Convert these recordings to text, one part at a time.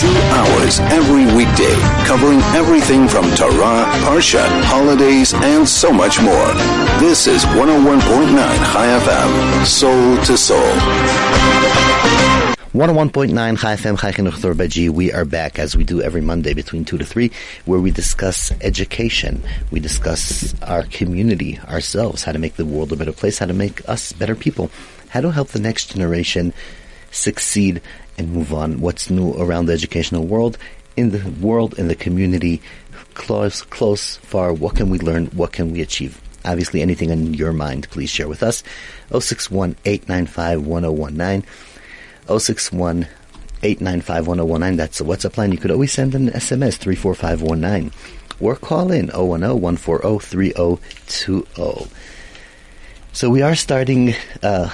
Two hours every weekday, covering everything from Torah, Parsha, holidays, and so much more. This is 101.9 Chai FM, soul to soul. 101.9 Chai FM Chai Chinuch G. We are back as we do every Monday between 2 to 3 where we discuss education. We discuss our community, ourselves, how to make the world a better place, how to make us better people, how to help the next generation succeed and move on. What's new around the educational world, in the world, in the community, close, close, far. What can we learn? What can we achieve? Obviously, anything on your mind, please share with us. 061 895 1019. 061 895 1019. That's the WhatsApp line. You could always send an SMS 34519 or call in 010 140 3020. So we are starting uh,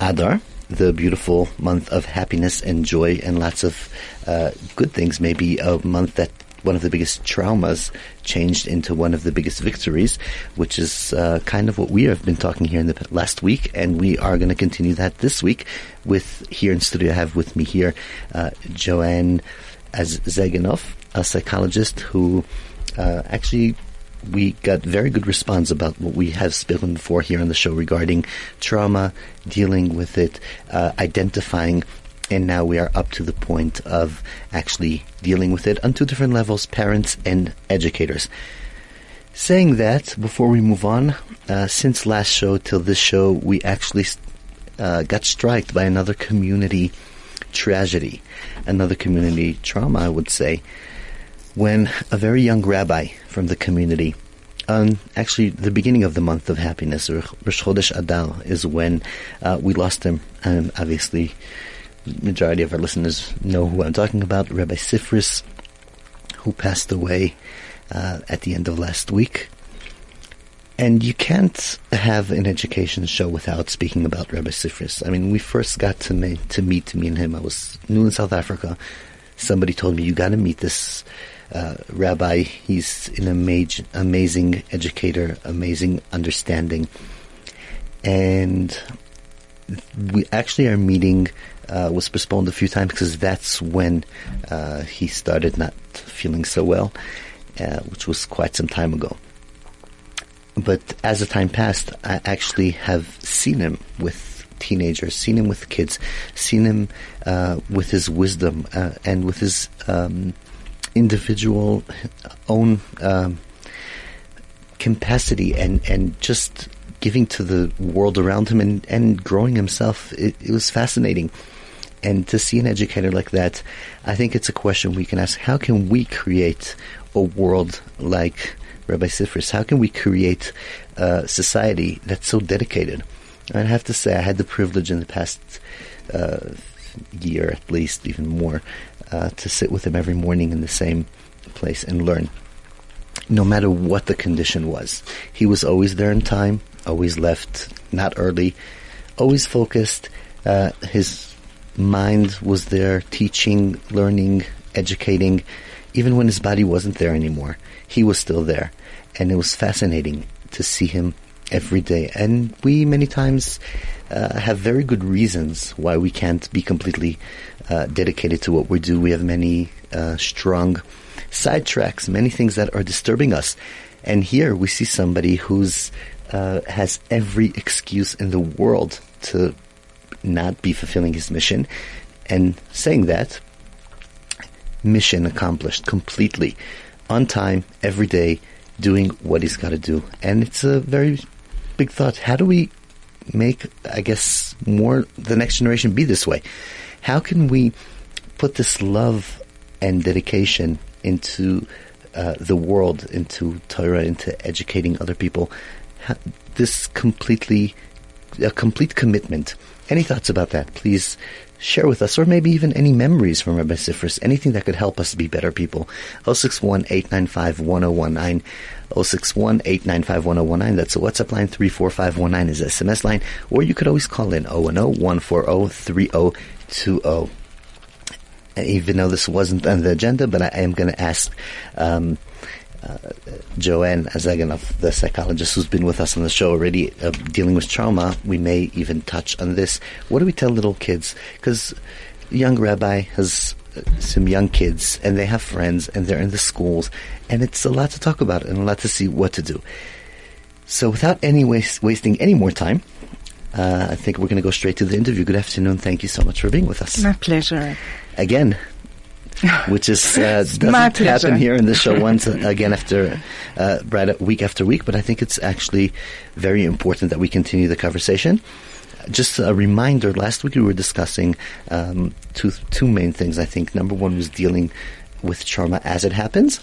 Adar, the beautiful month of happiness and joy and lots of uh, good things. Maybe a month that one of the biggest traumas changed into one of the biggest victories, which is uh, kind of what we have been talking here in the last week, and we are going to continue that this week. With here in studio, I have with me here uh, Joanne Azzeganov, a psychologist who uh, actually we got very good response about what we have spoken before here on the show regarding trauma, dealing with it, uh, identifying and now we are up to the point of actually dealing with it on two different levels, parents and educators. Saying that, before we move on, uh, since last show till this show, we actually uh, got struck by another community tragedy, another community trauma, I would say, when a very young rabbi from the community, on actually the beginning of the month of happiness, Rosh Chodesh Adar, is when uh, we lost him. Um, obviously, majority of our listeners know who I'm talking about, Rabbi Sifris, who passed away uh, at the end of last week. And you can't have an education show without speaking about Rabbi Sifris. I mean, we first got to, me, to meet me and him. I was new in South Africa. Somebody told me, you got to meet this uh, rabbi. He's an amazing, amazing educator, amazing understanding. And we actually are meeting uh, was postponed a few times because that's when uh, he started not feeling so well, uh, which was quite some time ago. But as the time passed, I actually have seen him with teenagers, seen him with kids, seen him uh, with his wisdom uh, and with his um, individual own um, capacity and, and just giving to the world around him and, and growing himself. It, it was fascinating. And to see an educator like that, I think it's a question we can ask. How can we create a world like Rabbi Sifris? How can we create a society that's so dedicated? I have to say, I had the privilege in the past uh, year, at least, even more, uh, to sit with him every morning in the same place and learn. No matter what the condition was, he was always there in time, always left not early, always focused. Uh, his mind was there, teaching, learning, educating. Even when his body wasn't there anymore, he was still there. And it was fascinating to see him every day. And we many times uh, have very good reasons why we can't be completely uh, dedicated to what we do. We have many uh, strong sidetracks, many things that are disturbing us. And here we see somebody who's uh, has every excuse in the world to not be fulfilling his mission. And saying that, mission accomplished completely, on time, every day, doing what he's got to do. And it's a very big thought. How do we make, I guess, more the next generation be this way? How can we put this love and dedication into uh, the world, into Torah, into educating other people? This completely, a complete commitment any thoughts about that? Please share with us, or maybe even any memories from Rabbi Sifris, anything that could help us be better people. 061-895-1019, 061-895-1019, that's a WhatsApp line, 34519 is SMS line, or you could always call in 010-140-3020. Even though this wasn't on the agenda, but I am going to ask um, uh, Joanne Azzeganov, the psychologist who's been with us on the show already, uh, dealing with trauma, we may even touch on this. What do we tell little kids? Because young rabbi has uh, some young kids, and they have friends, and they're in the schools, and it's a lot to talk about and a lot to see what to do. So, without any waste, wasting any more time, uh, I think we're going to go straight to the interview. Good afternoon. Thank you so much for being with us. My pleasure. Again, which is uh, doesn't happen here in the show once again after uh, right week after week. But I think it's actually very important that we continue the conversation. Just a reminder: last week we were discussing um, two two main things. I think number one was dealing with trauma as it happens.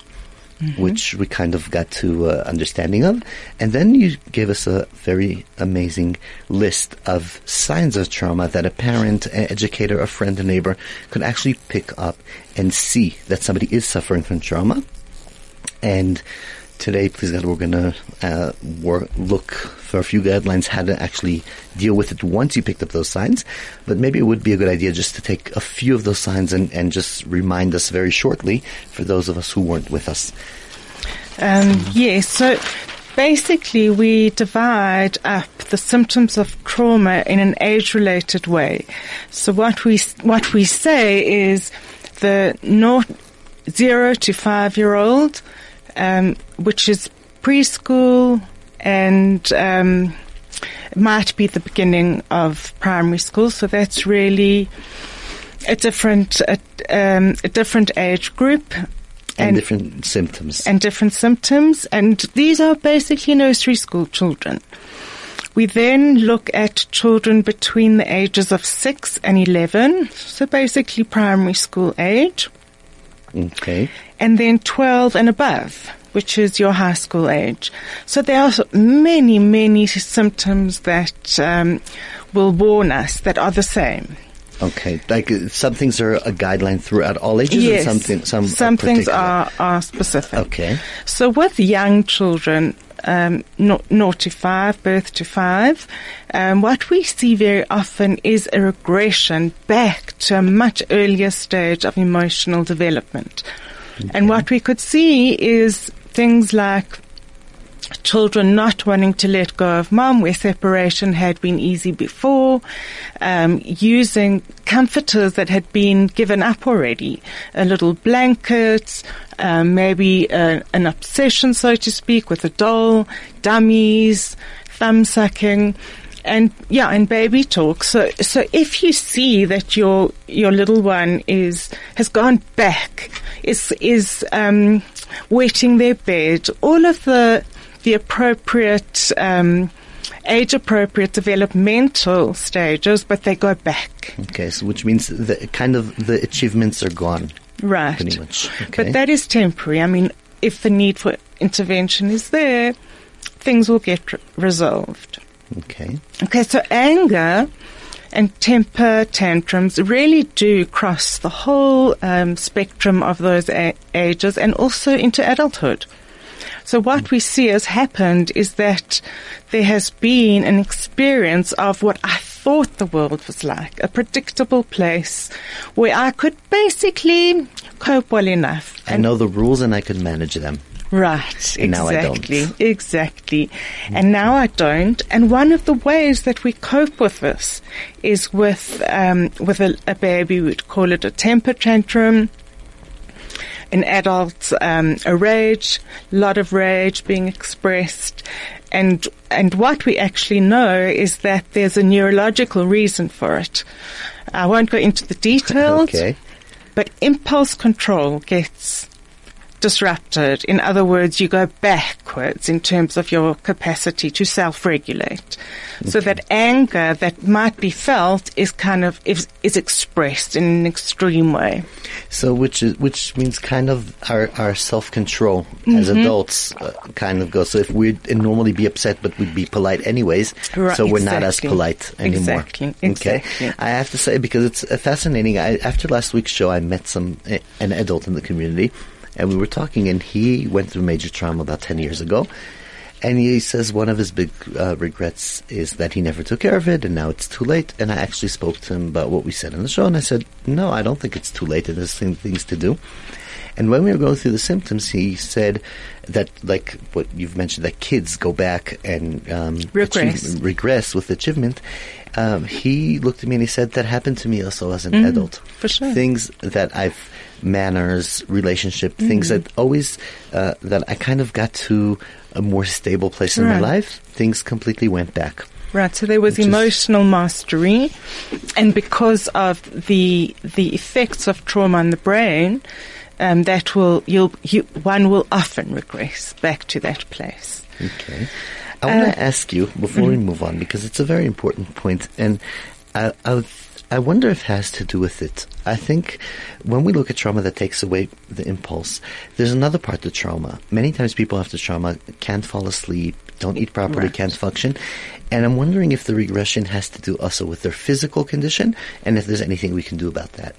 Which we kind of got to uh, understanding of, and then you gave us a very amazing list of signs of trauma that a parent, an educator, a friend, a neighbor could actually pick up and see that somebody is suffering from trauma. And today, please God, we're going to uh, work, look for a few guidelines how to actually deal with it once you picked up those signs. But maybe it would be a good idea just to take a few of those signs and, and just remind us very shortly for those of us who weren't with us. Um, yes, so basically we divide up the symptoms of trauma in an age-related way. So what we what we say is the not zero to five-year-old, um, which is preschool and um, might be the beginning of primary school. So that's really a different a, um, a different age group. And, different symptoms. and different symptoms, and these are basically nursery school children. We then look at children between the ages of 6 and 11, so basically primary school age, okay. and then 12 and above, which is your high school age. So there are many, many symptoms that um, will warn us that are the same. Okay. Like uh, some things are a guideline throughout all ages yes, and something, some, some things are, are specific. Okay. So with young children, um, naught to five, birth to five, um, what we see very often is a regression back to a much earlier stage of emotional development. And what we could see is things like children not wanting to let go of mom where separation had been easy before, um, using comforters that had been given up already, a little blanket, um, maybe uh, an obsession, so to speak, with a doll, dummies, thumb sucking. And yeah, and baby talk. So, so if you see that your your little one is has gone back, is is um, wetting their bed, all of the the appropriate um, age appropriate developmental stages, but they go back. Okay. So which means the kind of the achievements are gone. Right. Pretty much. Okay. But that is temporary. I mean, if the need for intervention is there, things will get r- resolved. Okay. Okay, so anger and temper tantrums really do cross the whole um, spectrum of those a- ages and also into adulthood. So what we see has happened is that there has been an experience of what I thought the world was like, a predictable place where I could basically cope well enough. I know the rules and I can manage them. Right, And now I exactly, don't. exactly. And now I don't. And one of the ways that we cope with this is with um, with a, a baby. We'd call it a temper tantrum. An adults um, a rage, a lot of rage being expressed, and and what we actually know is that there's a neurological reason for it. I won't go into the details. Okay. But impulse control gets disrupted. In other words, you go backwards in terms of your capacity to self-regulate. So that anger that might be felt is kind of is, is expressed in an extreme way. So which is which means kind of our, our self control as Mm-hmm. adults uh, kind of goes. So if we'd normally be upset, but we'd be polite anyways, Right, so we're not as polite anymore. Exactly, Okay. I have to say because it's uh, fascinating. I, after last week's show, I met some uh, an adult in the community, and we were talking, and he went through major trauma about ten years ago. And he says one of his big uh, regrets is that he never took care of it, and now it's too late. And I actually spoke to him about what we said on the show, and I said, "No, I don't think it's too late. There's thing- things to do." And when we were going through the symptoms, he said that, like what you've mentioned, that kids go back and um, Regress. achieve- regress with achievement. Um, he looked at me and he said that happened to me also as an Mm, adult. for sure. Things that I've manners, relationship, things Mm-hmm. that always uh, that I kind of got to a more stable place in my life. Things completely went back. Right, so there was emotional mastery, and because of the the effects of trauma on the brain, um, that will you'll you, one will often regress back to that place. Okay. I want Uh, to ask you before we move on because it's a very important point, and I, I, I wonder if it has to do with it. I think when we look at trauma that takes away the impulse, there's another part to trauma. Many times people after trauma can't fall asleep, don't eat properly, Right. can't function, and I'm wondering if the regression has to do also with their physical condition, and if there's anything we can do about that.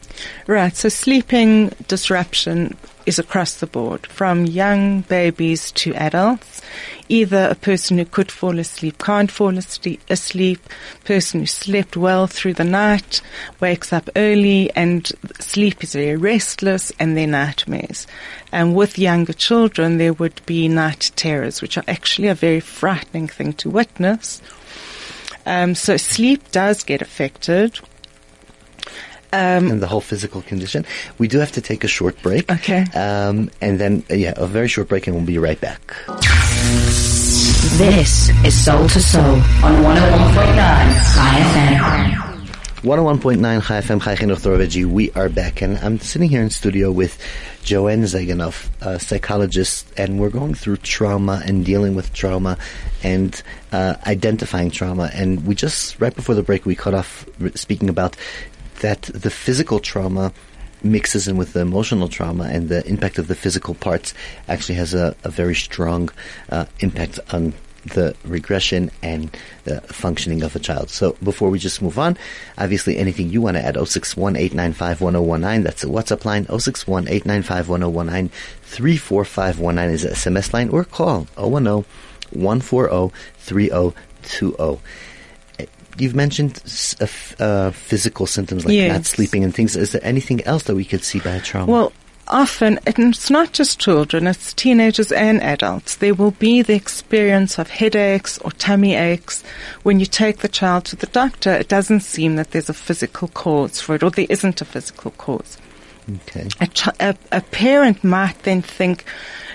Right, so sleeping disruption is across the board, from young babies to adults. Either a person who could fall asleep can't fall asleep, person who slept well through the night wakes up early and sleep is very restless and their nightmares. And with younger children, there would be night terrors, which are actually a very frightening thing to witness. Um, so sleep does get affected. Um, and the whole physical condition. We do have to take a short break. Okay. Um, and then, uh, yeah, a very short break, and we'll be right back. This is Soul to Soul on 101.9 Chai FM. 101.9 Chai FM, Chai Chinuch. We are back, and I'm sitting here in studio with Joanne Zaganov, a psychologist, and we're going through trauma and dealing with trauma and uh, identifying trauma. And we just, right before the break, we cut off speaking about that the physical trauma mixes in with the emotional trauma and the impact of the physical parts actually has a, a very strong uh, impact on the regression and the functioning of a child. So before we just move on, obviously anything you want to add, 061 895 that's the WhatsApp line, 061 895 34519 is the SMS line, or call 010 140 3020. You've mentioned uh, uh, physical symptoms like not sleeping and things. Is there anything else that we could see by a trauma? Well, often, it's not just children, it's teenagers and adults. There will be the experience of headaches or tummy aches. When you take the child to the doctor, it doesn't seem that there's a physical cause for it, or there isn't a physical cause. okay. A, ch- a, a parent might then think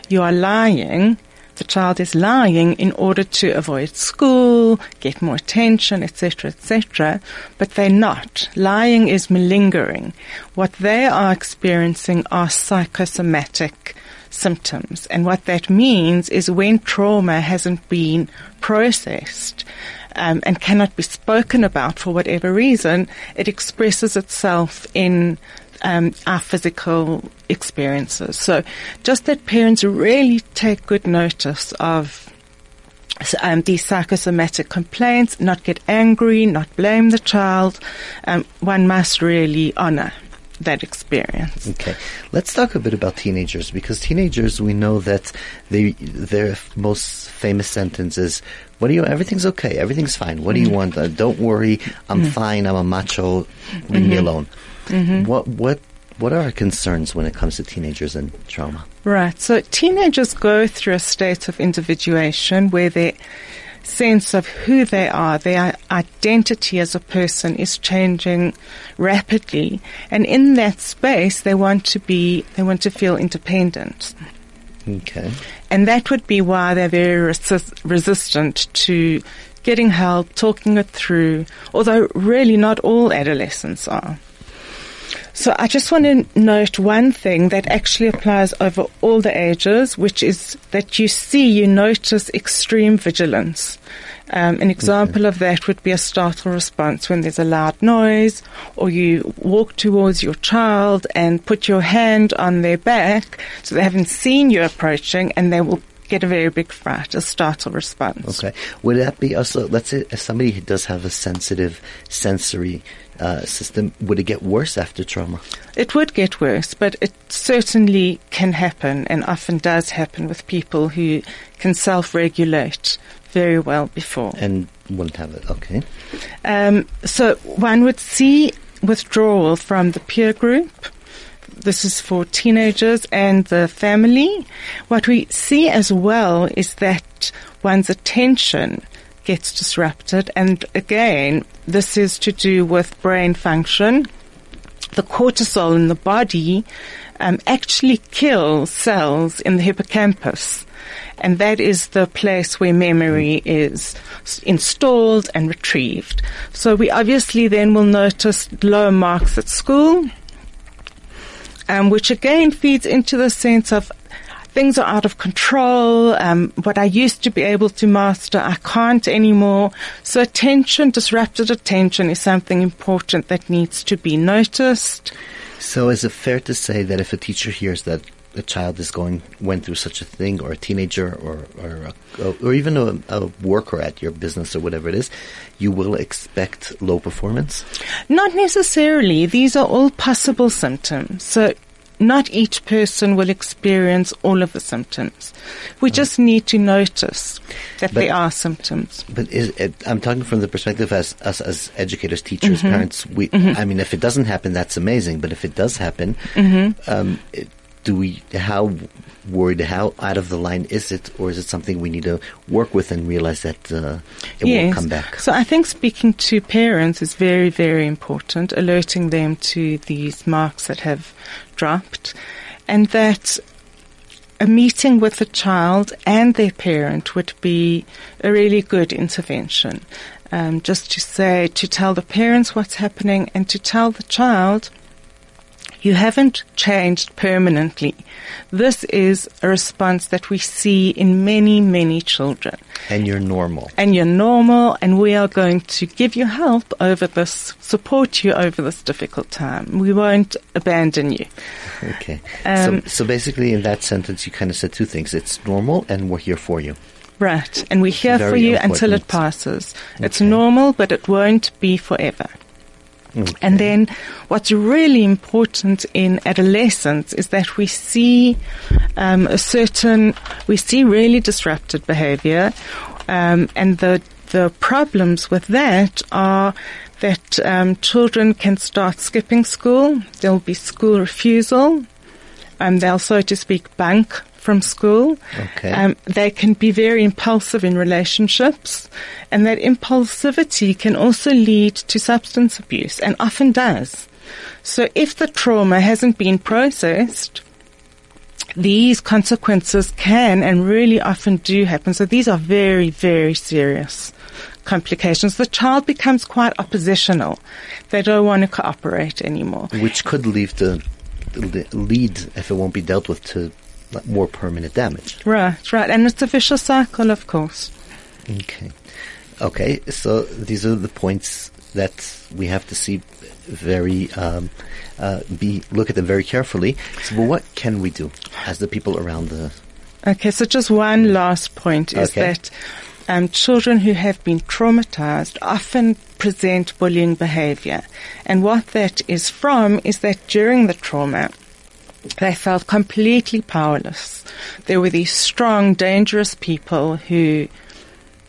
you are lying. The child is lying in order to avoid school, get more attention, etc., etc. But they're not. Lying is malingering. What they are experiencing are psychosomatic symptoms. And what that means is when trauma hasn't been processed, um, and cannot be spoken about for whatever reason, it expresses itself in um, our physical experiences. So, just that parents really take good notice of um, these psychosomatic complaints, not get angry, not blame the child. Um, one must really honor that experience. Okay, let's talk a bit about teenagers because teenagers, we know that they their most famous sentence is, "What do you? Everything's okay. Everything's fine. What do you mm-hmm. want? Uh, don't worry. I'm mm-hmm. fine. I'm a macho. Leave me mm-hmm. alone." What what what are our concerns when it comes to teenagers and trauma? Right. So teenagers go through a state of individuation where their sense of who they are, their identity as a person is changing rapidly. And in that space, they want to be, they want to feel independent. Okay, And that would be why they're very resist- resistant to getting help, talking it through, although really not all adolescents are. So I just want to note one thing that actually applies over all the ages, which is that you see, you notice extreme vigilance. Um, an example of that would be a startle response when there's a loud noise, or you walk towards your child and put your hand on their back so they haven't seen you approaching and they will get a very big fright, a startle response. okay. Would that be also? Let's say if somebody does have a sensitive sensory uh, system, would it get worse after trauma? It would get worse, but it certainly can happen and often does happen with people who can self-regulate very well before. And wouldn't have it. Okay. Um, so one would see withdrawal from the peer group. This is for teenagers and the family. What we see as well is that one's attention gets disrupted. And again, this is to do with brain function. The cortisol in the body um, actually kills cells in the hippocampus. And that is the place where memory is installed and retrieved. So we obviously then will notice low marks at school, um, which again feeds into the sense of things are out of control. Um, what I used to be able to master, I can't anymore. So attention, disrupted attention is something important that needs to be noticed. So, is it fair to say that if a teacher hears that a child is going went through such a thing, or a teenager, or or a, or even a, a worker at your business or whatever it is, you will expect low performance? Not necessarily. These are all possible symptoms. So not each person will experience all of the symptoms. We just need to notice that But- there are symptoms. But is it, I'm talking from the perspective as us as educators, teachers, Mm-hmm. parents. We, I mean, if it doesn't happen, that's amazing. But if it does happen, Mm-hmm. um, it- do we? How worried? How out of the line is it, or is it something we need to work with and realize that uh, it will come back? So I think speaking to parents is very, very important, alerting them to these marks that have dropped and that a meeting with the child and their parent would be a really good intervention. Um, just to say, to tell the parents what's happening and to tell the child, you haven't changed permanently. This is a response that we see in many, many children And you're normal. and you're normal and we are going to give you help over this, support you over this difficult time. We won't abandon you. Okay. Um, so, so basically, in that sentence, you kind of said two things: it's normal, and we're here for you. Right. And we're here for Very you until it important. passes. It's normal, but it won't be forever. And then what's really important in adolescence is that we see um, a certain, we see really disrupted behavior. Um, and the, the problems with that are that um, children can start skipping school. There'll be school refusal. Um, they'll, so to speak, bunk from school. Okay. Um, they can be very impulsive in relationships, and that impulsivity can also lead to substance abuse, and often does. So, if the trauma hasn't been processed, these consequences can and really often do happen. So, these are very, very serious complications. The child becomes quite oppositional. They don't want to cooperate anymore. which could lead to lead if it won't be dealt with to more permanent damage. Right, right. And it's a vicious cycle, of course. Okay. Okay, so these are the points that we have to see very um, uh, be look at them very carefully. So, but what can we do as the people around the? Okay, so just one last point is Okay. that um, children who have been traumatized often present bullying behavior. And what that is from is that during the trauma, they felt completely powerless. There were these strong, dangerous people who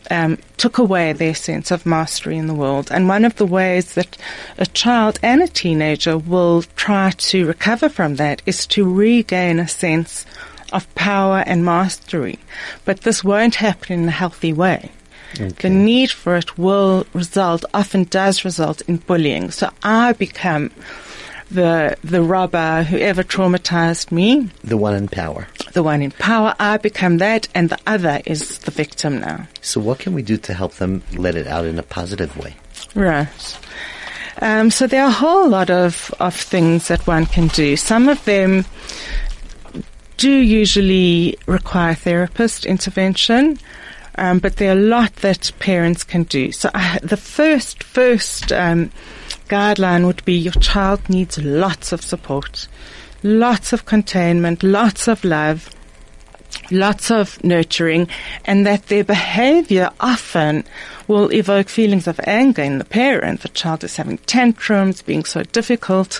um, took away their sense of mastery in the world. And one of the ways that a child and a teenager will try to recover from that is to regain a sense of power and mastery. But this won't happen in a healthy way. The need for it will result, often does result in bullying. So I become the, the robber, whoever traumatized me, The one in power. the one in power. I become that and the other is the victim now. So, what can we do to help them let it out in a positive way? Right. Um, so there are a whole lot of, of things that one can do. Some of them do usually require therapist intervention, um, but there are a lot that parents can do. So uh, the first first um, guideline would be your child needs lots of support, lots of containment, lots of love lots of nurturing and that their behavior often will evoke feelings of anger in the parent. The child is having tantrums, being so difficult,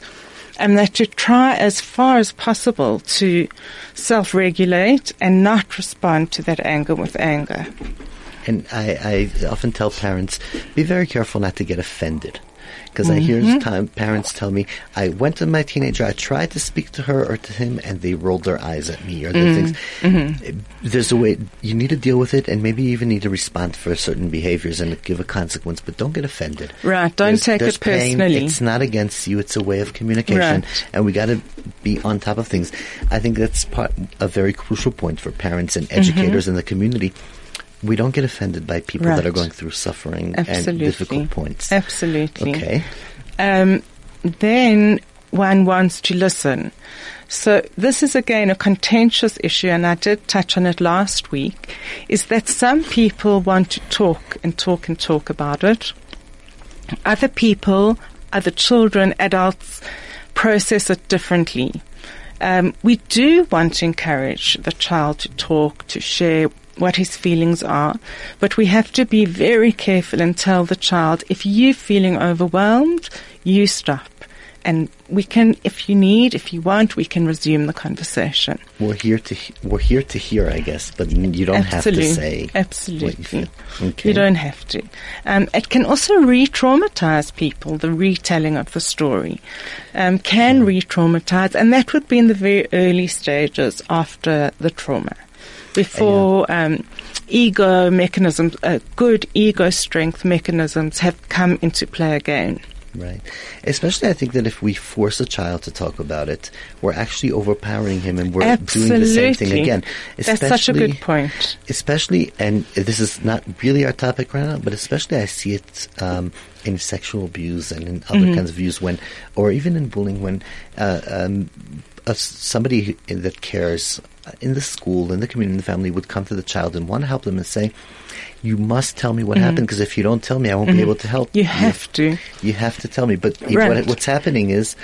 and that you try as far as possible to self-regulate and not respond to that anger with anger. And I, I often tell parents, be very careful not to get offended. Because I hear time parents tell me, I went to my teenager, I tried to speak to her or to him, and they rolled their eyes at me or the things. Mm-hmm. There's a way you need to deal with it, and maybe you even need to respond for certain behaviors and give a consequence, but don't get offended. Right, don't There's- take there's it pain. personally. It's not against you. It's a way of communication, Right. and we got to be on top of things. I think that's part a very crucial point for parents and Mm-hmm. educators in the community. We don't get offended by people that are going through suffering Absolutely. and difficult points. Absolutely. Okay. um, then one wants to listen. So this is again a contentious issue, and I did touch on it last week, is that some people want to talk and talk and talk about it. Other people, other children, adults, process it differently. Um, we do want to encourage the child to talk, to share what his feelings are, but we have to be very careful and tell the child if you're feeling overwhelmed, you stop. And we can, if you need, if you want, we can resume the conversation. We're here to we're here to hear, I guess, but you don't Absolutely. have to say what you Absolutely. feel. Okay. You don't have to. Um, it can also re-traumatize people, the retelling of the story. Um, can re-traumatize, and that would be in the very early stages after the trauma. Before um, ego mechanisms, uh, good ego strength mechanisms have come into play again. Right. Especially, I think that if we force a child to talk about it, we're actually overpowering him, and we're doing the same thing Absolutely. again. That's such a good point. Especially, and this is not really our topic right now, but especially I see it um, in sexual abuse and in other Mm-hmm. kinds of abuse when, or even in bullying when uh, um, a, somebody that cares uh, in the school, in the community, in the family would come to the child and want to help them and say, "You must tell me what happened because if you don't tell me, I won't be able to help." Mm-hmm. You have to. You have to tell me. But Right. what, what's happening is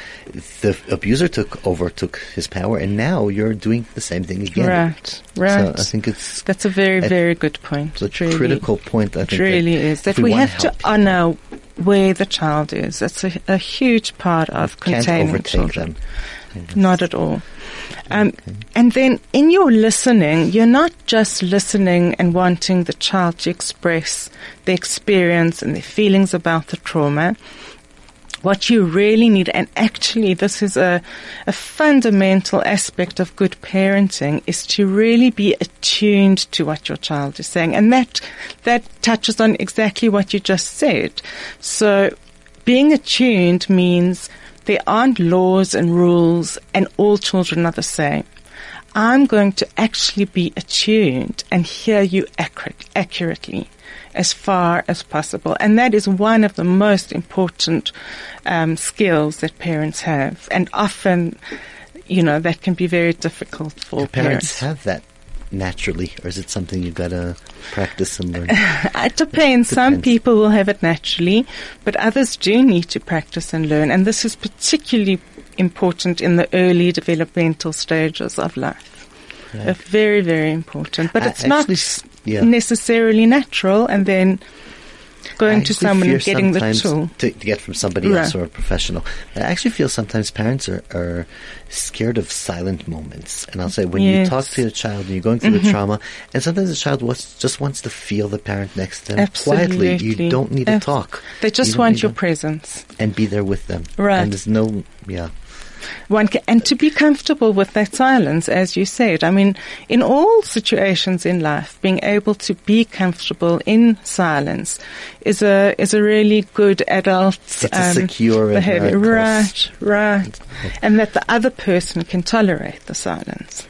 the abuser took over, took his power, and now you're doing the same thing again. Right, right. So I think it's That's a very, very good point. It's a really- critical point. I think It really that is. if That we, wanna have to honor where the child is. That's a, a huge part of containing children. them. Not at all. Um, And then in your listening, you're not just listening and wanting the child to express their experience and their feelings about the trauma. What you really need, and actually this is a, a fundamental aspect of good parenting, is to really be attuned to what your child is saying. And that, that touches on exactly what you just said. So being attuned means there aren't laws and rules and all children are the same. I'm going to actually be attuned and hear you accurate, accurately as far as possible. And that is one of the most important um, skills that parents have. And often, you know, that can be very difficult for Do parents have that naturally, or is it something you've got to practice and learn? It depends. Some people will have it naturally, but others do need to practice and learn. And this is particularly important in the early developmental stages of life. Uh, very, very important. But I it's not yeah. necessarily natural. And then going to someone and getting the tool. to, to get from somebody else or a professional. I actually feel sometimes parents are, are scared of silent moments. And I'll say when you Yes. Mm-hmm. talk to your child and you're going through the trauma, and sometimes the child wants, just wants to feel the parent next to them quietly. You don't need to talk. They just You want your to- presence. and be there with them. Right. And there's no, yeah. One ca and to be comfortable with that silence, as you said. I mean, in all situations in life, being able to be comfortable in silence is a is a really good adult um, secure behavior. Right, right, and that the other person can tolerate the silence.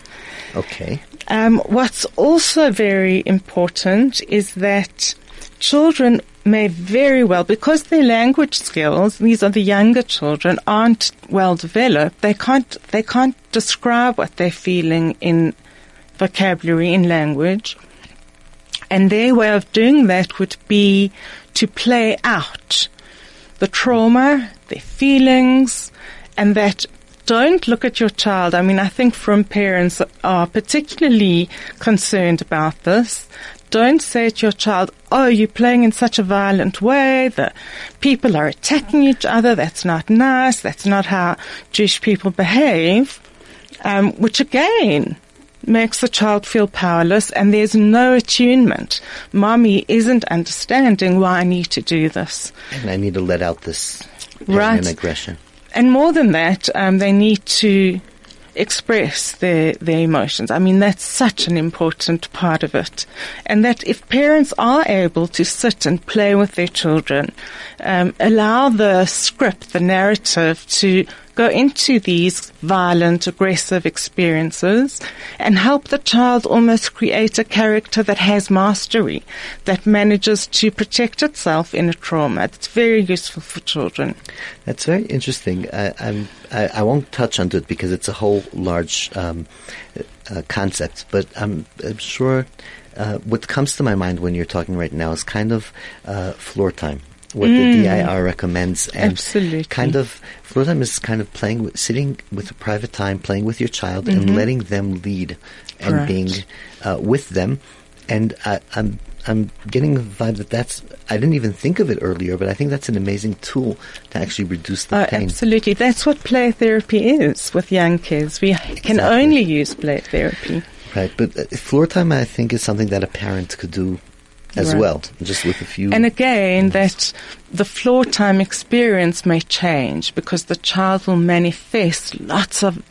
Okay. Um, what's also very important is that children may very well, because their language skills, these are the younger children, aren't well developed. They can't, they can't describe what they're feeling in vocabulary, in language. And their way of doing that would be to play out the trauma, their feelings, and that don't look at your child. I mean, I think from parents are particularly concerned about this. Don't say to your child, oh, you're playing in such a violent way. The people are attacking each other. That's not nice. That's not how Jewish people behave. Um, which again, makes the child feel powerless and there's no attunement. Mommy isn't understanding why I need to do this. And I need to let out this Right. aggression. And more than that, um, they need to express their, their emotions. I mean, that's such an important part of it. And that if parents are able to sit and play with their children, um, allow the script, the narrative to go into these violent, aggressive experiences and help the child almost create a character that has mastery, that manages to protect itself in a trauma. It's very useful for children. That's very interesting. I, I'm, I, I won't touch on it because it's a whole large um, uh, concept, but I'm, I'm sure uh, what comes to my mind when you're talking right now is kind of uh, floor time. What the DIR recommends, and Absolutely. kind of floor time is kind of playing, with, sitting with a private time, playing with your child, and letting them lead, and Correct. being uh, with them. And I, I'm I'm getting the vibe that that's I didn't even think of it earlier, but I think that's an amazing tool to actually reduce the Oh, pain. absolutely. That's what play therapy is with young kids. We can only use play therapy. Right, but uh, floor time I think is something that a parent could do as Right. well, just with a few. And again, that the floor time experience may change because the child will manifest lots of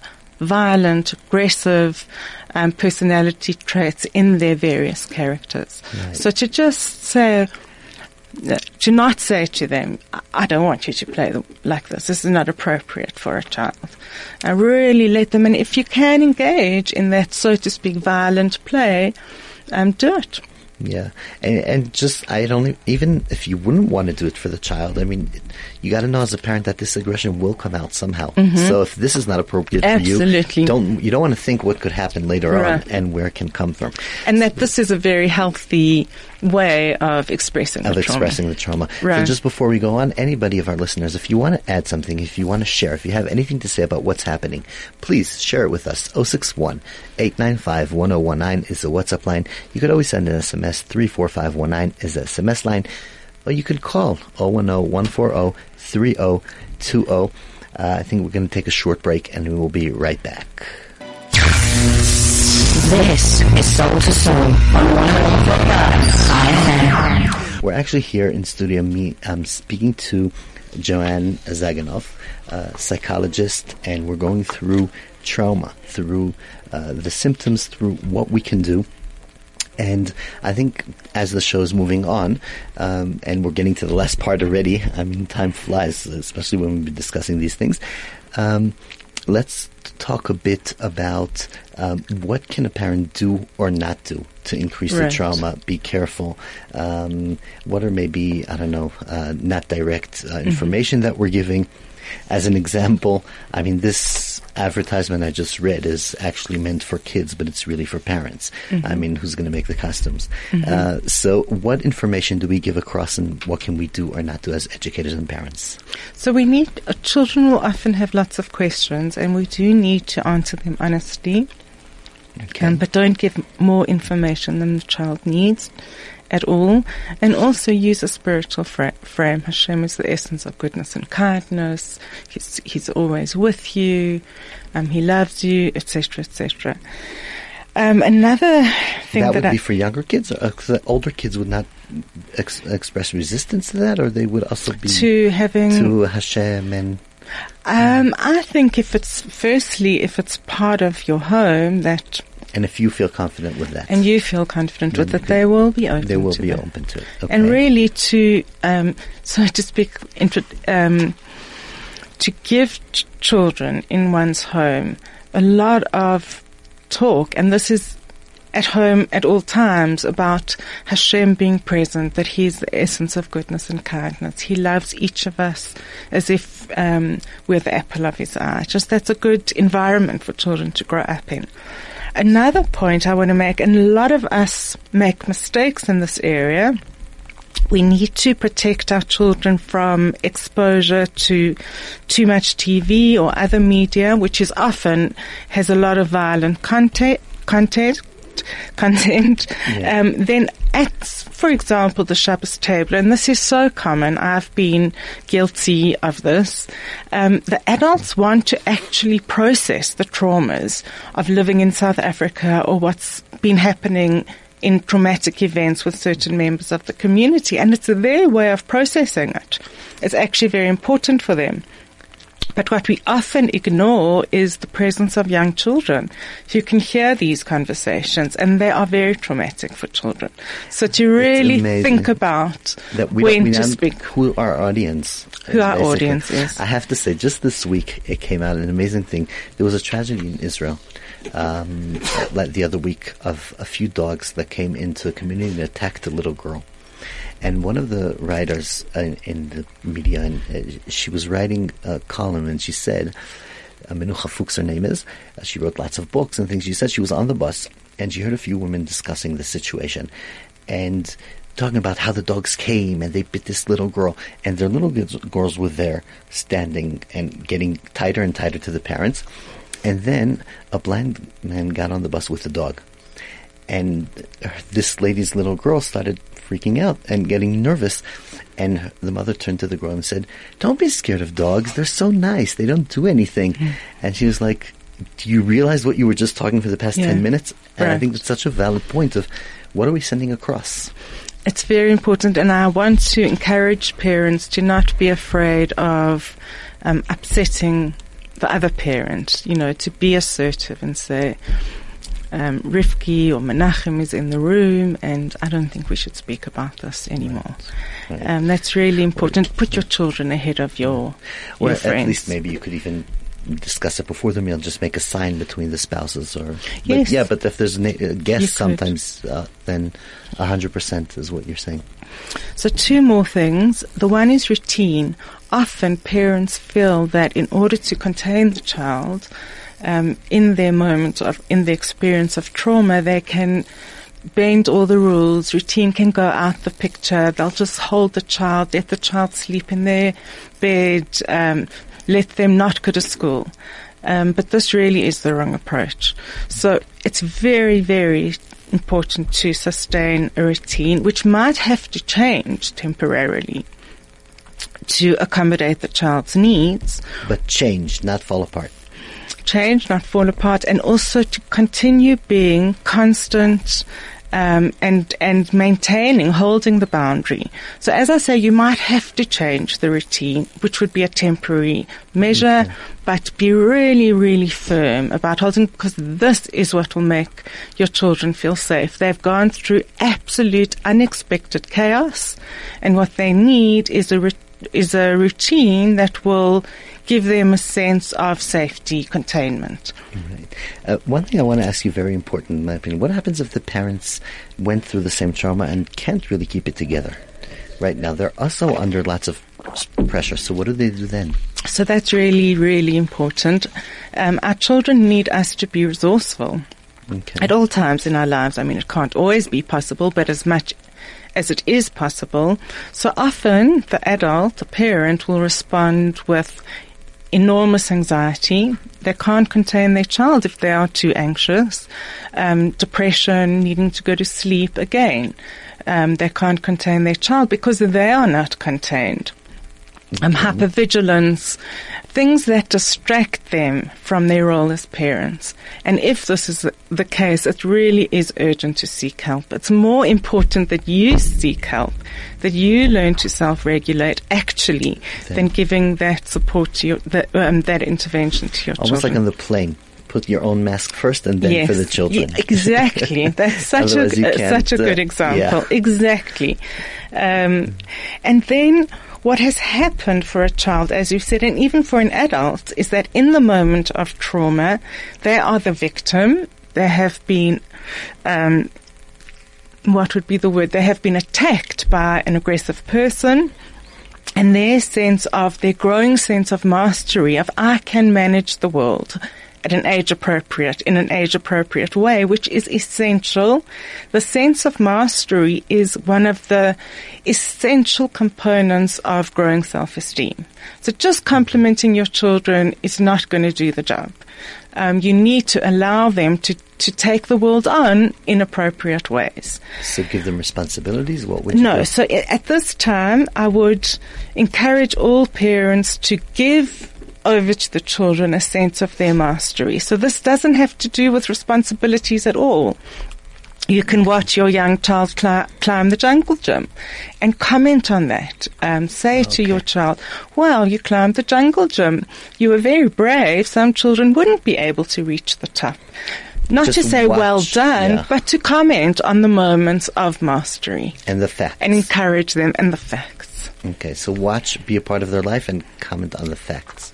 violent, aggressive um, personality traits in their various characters. Right. So to just say, to not say to them, "I- don't want you to play like this. This is not appropriate for a child. I really let them, and if you can engage in that, so to speak, violent play, um, do it. Yeah, and and just I don't even if you wouldn't want to do it for the child. I mean, you got to know as a parent that this aggression will come out somehow. So if this is not appropriate for you, Mm-hmm. Absolutely. don't you don't want to think what could happen later on and where it can come from And that this is a very healthy way of expressing of the trauma. expressing the trauma. So Right. just before we go on, anybody of our listeners, if you want to add something, if you want to share, if you have anything to say about what's happening, please share it with us. 061 895 1019 is the WhatsApp line. You could always send an SMS. 34519 is the SMS line. Or you could call 010 140 3020. Uh, I think we're going to take a short break and we will be right back. This is Soul to Soul on 101.9 IFM. We're actually here in studio. Me, I'm speaking to Joanne Zaganov, a psychologist, and we're going through trauma, through uh, the symptoms, through what we can do. And I think as the show is moving on, um, and we're getting to the last part already, I mean, time flies, especially when we've been discussing these things. Um, let's talk a bit about um, what can a parent do or not do to increase the trauma. Be careful. Um, what are maybe I don't know, uh, not direct uh, information that we're giving. As an example, I mean, this advertisement I just read is actually meant for kids, but it's really for parents. I mean, who's going to make the costumes? Uh, so, what information do we give across, and what can we do or not do as educators and parents? So we need, uh, children will often have lots of questions and we do need to answer them honestly. Um, but don't give more information than the child needs at all. And also use a spiritual fra- frame. Hashem is the essence of goodness and kindness. He's, he's always with you. Um, he loves you, etc., etc. Um, another thing that that, would I, be for younger kids. Uh, 'cause the older kids would not ex- express resistance to that, or they would also be to having to Hashem and Um, I think if it's firstly, if it's part of your home that, and if you feel confident with that, and you feel confident with it, they will be open. they will be that. open to it. Okay. And really, to um, so to speak, um, to give ch- children in one's home a lot of talk, and this is at home at all times about Hashem being present, that He's the essence of goodness and kindness. He loves each of us as if um, we're the apple of His eye. Just that's a good environment for children to grow up in. Another point I want to make, and a lot of us make mistakes in this area. We need to protect our children from exposure to too much TV or other media, which is often has a lot of violent content. Content, content, Yeah. um, then at, for example, the Shabbos table, and this is so common, I've been guilty of this, um, the adults want to actually process the traumas of living in South Africa or what's been happening in traumatic events with certain members of the community, and it's their way of processing it. It's actually very important for them. But what we often ignore is the presence of young children. You can hear these conversations and they are very traumatic for children. So to really think about that we when to speak. who our audience Who our basically. audience is. I have to say, just this week it came out an amazing thing. There was a tragedy in Israel. Um, like the other week of a few dogs that came into a community and attacked a little girl. And one of the writers in, in the media, and uh, she was writing a column, and she said, uh, Menucha Fuchs, her name is. Uh, she wrote lots of books and things. She said she was on the bus and she heard a few women discussing the situation and talking about how the dogs came and they bit this little girl. And their little girls were there standing and getting tighter and tighter to the parents. And then a blind man got on the bus with the dog. And this lady's little girl started freaking out and getting nervous. And the mother turned to the girl and said, Don't be scared of dogs. They're so nice. They don't do anything. And she was like, Do you realize what you were just talking for the past Yeah. 10 minutes? And I think that's such a valid point of what are we sending across? It's very important, and I want to encourage parents to not be afraid of um, upsetting the other parent. You know, to be assertive and say, um, "Rifki or Menachem is in the room, and I don't think we should speak about this anymore." Right. Um, that's really important. Put your children ahead of your Or your at least maybe you could even discuss it before the meal. Just make a sign between the spouses, or but Yes. yeah. But if there's a, na- guest, sometimes uh, then hundred percent is what you're saying. So two more things. The one is routine. Often parents feel that in order to contain the child um, in their moment of in the experience of trauma, they can bend all the rules. Routine can go out the picture. They'll just hold the child, let the child sleep in their bed, um, let them not go to school. Um, but this really is the wrong approach. So it's very, very important to sustain a routine, which might have to change temporarily to accommodate the child's needs But change, not fall apart. Change, not fall apart, and also to continue being constant um, and and maintaining, holding the boundary. So, as I say, you might have to change the routine, which would be a temporary measure, but be really, really firm about holding, because this is what will make your children feel safe. They've gone through absolute, unexpected chaos, and what they need is a is a routine that will give them a sense of safety, containment. Right. Uh, one thing I want to ask you, very important in my opinion, what happens if the parents went through the same trauma and can't really keep it together? Right now, they're also under lots of pressure. So, what do they do then? So that's really, really important. Um, our children need us to be resourceful Okay. at all times in our lives. I mean, it can't always be possible, but as much as it is possible. So often the adult, the parent, will respond with enormous anxiety. They can't contain their child if they are too anxious. Um, depression, needing to go to sleep again. Um, they can't contain their child because they are not contained. Um, hypervigilance, things that distract them from their role as parents. And if this is the- case, it really is urgent to seek help. It's more important that you seek help, that you learn to self-regulate actually, than giving that support to your, that, um, that intervention to your Almost like on the plane. Put your own mask first and then for the children. Yeah, exactly. That's such a uh, such a uh, good example. yeah. Exactly. Um, and then what has happened for a child, as you said, and even for an adult, is that in the moment of trauma, they are the victim. They have been um, what would be the word? They have been attacked by an aggressive person. And their sense of, their growing sense of mastery, of I can manage the world at an age appropriate, in an age appropriate way, which is essential. The sense of mastery is one of the essential components of growing self-esteem. So just complimenting your children is not going to do the job. Um, you need to allow them to, to take the world on in appropriate ways. So give them responsibilities. What would you No, do? so at this time, I would encourage all parents to give over to the children a sense of their mastery. So this doesn't have to do with responsibilities at all. You can watch your young child cli- climb the jungle gym and comment on that. Um, say to your child, well, you climbed the jungle gym. You were very brave. Some children wouldn't be able to reach the top. Not Just to say well done, yeah. but to comment on the moments of mastery and the facts. and encourage them and the facts. okay, so watch, be a part of their life, and comment on the facts.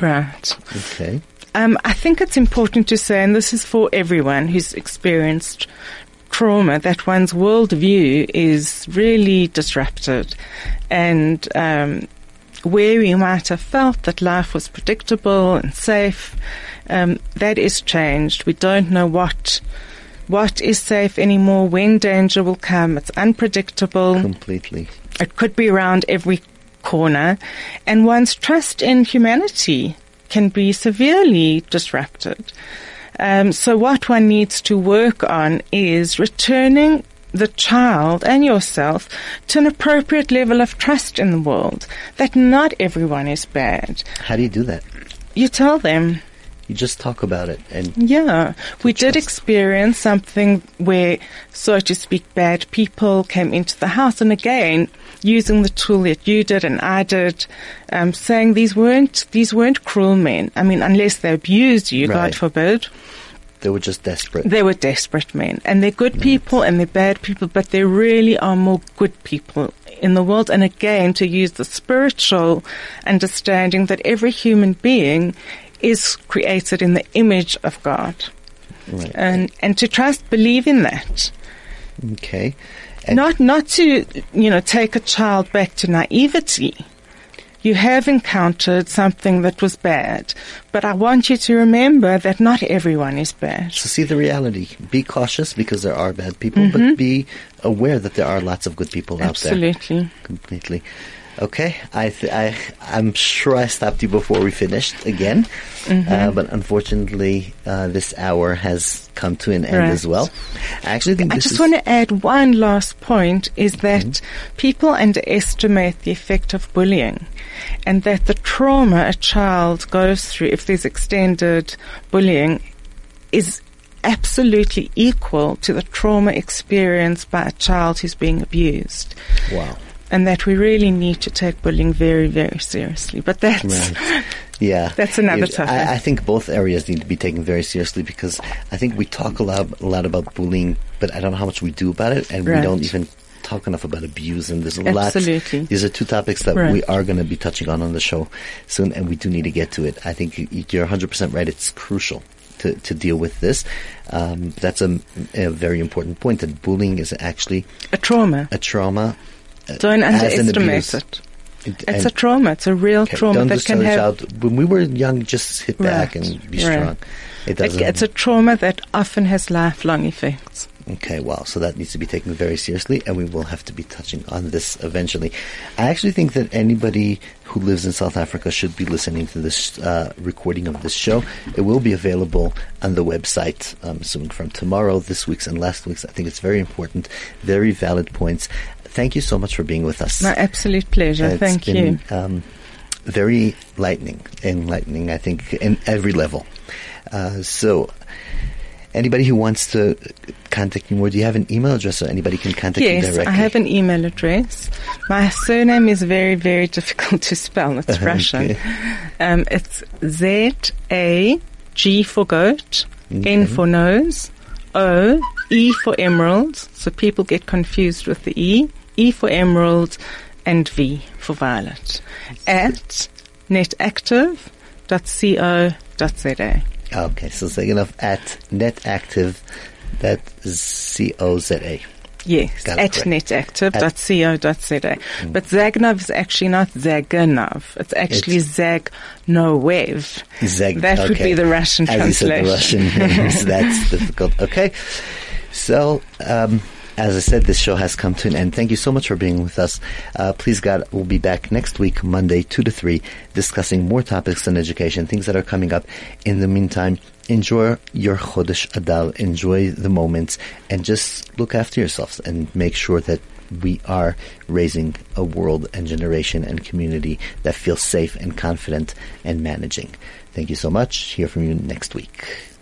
Right. Okay. Um, I think it's important to say, and this is for everyone who's experienced trauma, that one's worldview is really disrupted. And um, where we might have felt that life was predictable and safe, um, that is changed. We don't know what what is safe anymore, when danger will come. It's unpredictable. Completely. It could be around every corner, and one's trust in humanity can be severely disrupted. Um, so, what one needs to work on is returning the child and yourself to an appropriate level of trust in the world. That not everyone is bad. How do you do that? You tell them. You just talk about it, and Yeah, we did experience something where, so to speak, bad people came into the house, and again, using the tool that you did and I did, um, saying these weren't these weren't cruel men. I mean, unless they abused you, Right. God forbid. they were just desperate. They were desperate men, and they're good people and they're bad people, but there really are more good people in the world. And again, to use the spiritual understanding that every human being is created in the image of God right. and and to trust, believe in that. okay. And Not not to you know take a child back to naivety. You have encountered something that was bad, but I want you to remember that not everyone is bad. So see the reality. Be cautious because there are bad people, but be aware that there are lots of good people out there. Mm-hmm. Absolutely. Completely. Okay, I, th- I, I'm sure I stopped you before we finished again, Mm-hmm. uh, but unfortunately, uh, this hour has come to an end Right. as well. I actually think I just want to add one last point is that people underestimate the effect of bullying and that the trauma a child goes through if there's extended bullying is absolutely equal to the trauma experienced by a child who's being abused. wow. And that we really need to take bullying very, very seriously. But that's Right. Yeah, That's another It- tough. I, I think both areas need to be taken very seriously because I think we talk a lot, a lot about bullying, but I don't know how much we do about it, and we don't even talk enough about abuse. And there's Absolutely. lots. These are two topics that Right. we are going to be touching on on the show soon, and we do need to get to it. I think you- you're 100 percent right. It's crucial. To, to deal with this, um, that's a, a very important point. That bullying is actually a trauma. a trauma. Don't underestimate it. It- It's a trauma. It's a real Okay, trauma that can have child, when we were young, just sit back Right, and be right. strong. It It, doesn't. it's a trauma that often has lifelong effects. okay, wow. So that needs to be taken very seriously, and we will have to be touching on this eventually. I actually think that anybody who lives in South Africa should be listening to this uh, recording of this show. It will be available on the website, um, assuming from tomorrow, this week's and last week's. I think it's very important, very valid points. Thank you so much for being with us. My absolute pleasure. It's Thank been, you. Um, very lightning, enlightening, I think, in every level. Uh, so, anybody who wants to contact you more, do you have an email address so anybody can contact you directly? Yes? I have an email address. My surname is very, very difficult to spell. It's Russian. Okay. Um, it's Z A G for goat, N for nose, O E for emerald. So people get confused with the E. E for emerald, and V for violet. At netactive.co.za. Okay, so second enough at netactive, that is C O Z A. Yes, at netactive.co.za. But Zagnov is actually not Zaganov. It's actually Zagnoev. Zeg- that would be the Russian As you said, translation. the Russian names. That's difficult. Okay. So, um, as I said, this show has come to an end. Thank you so much for being with us. Uh, please God, we'll be back next week, Monday, 2 to 3, discussing more topics on education, things that are coming up. In the meantime, enjoy your Chodesh Adar, enjoy the moments, and just look after yourselves and make sure that we are raising a world and generation and community that feels safe and confident and managing. Thank you so much. Hear from you next week.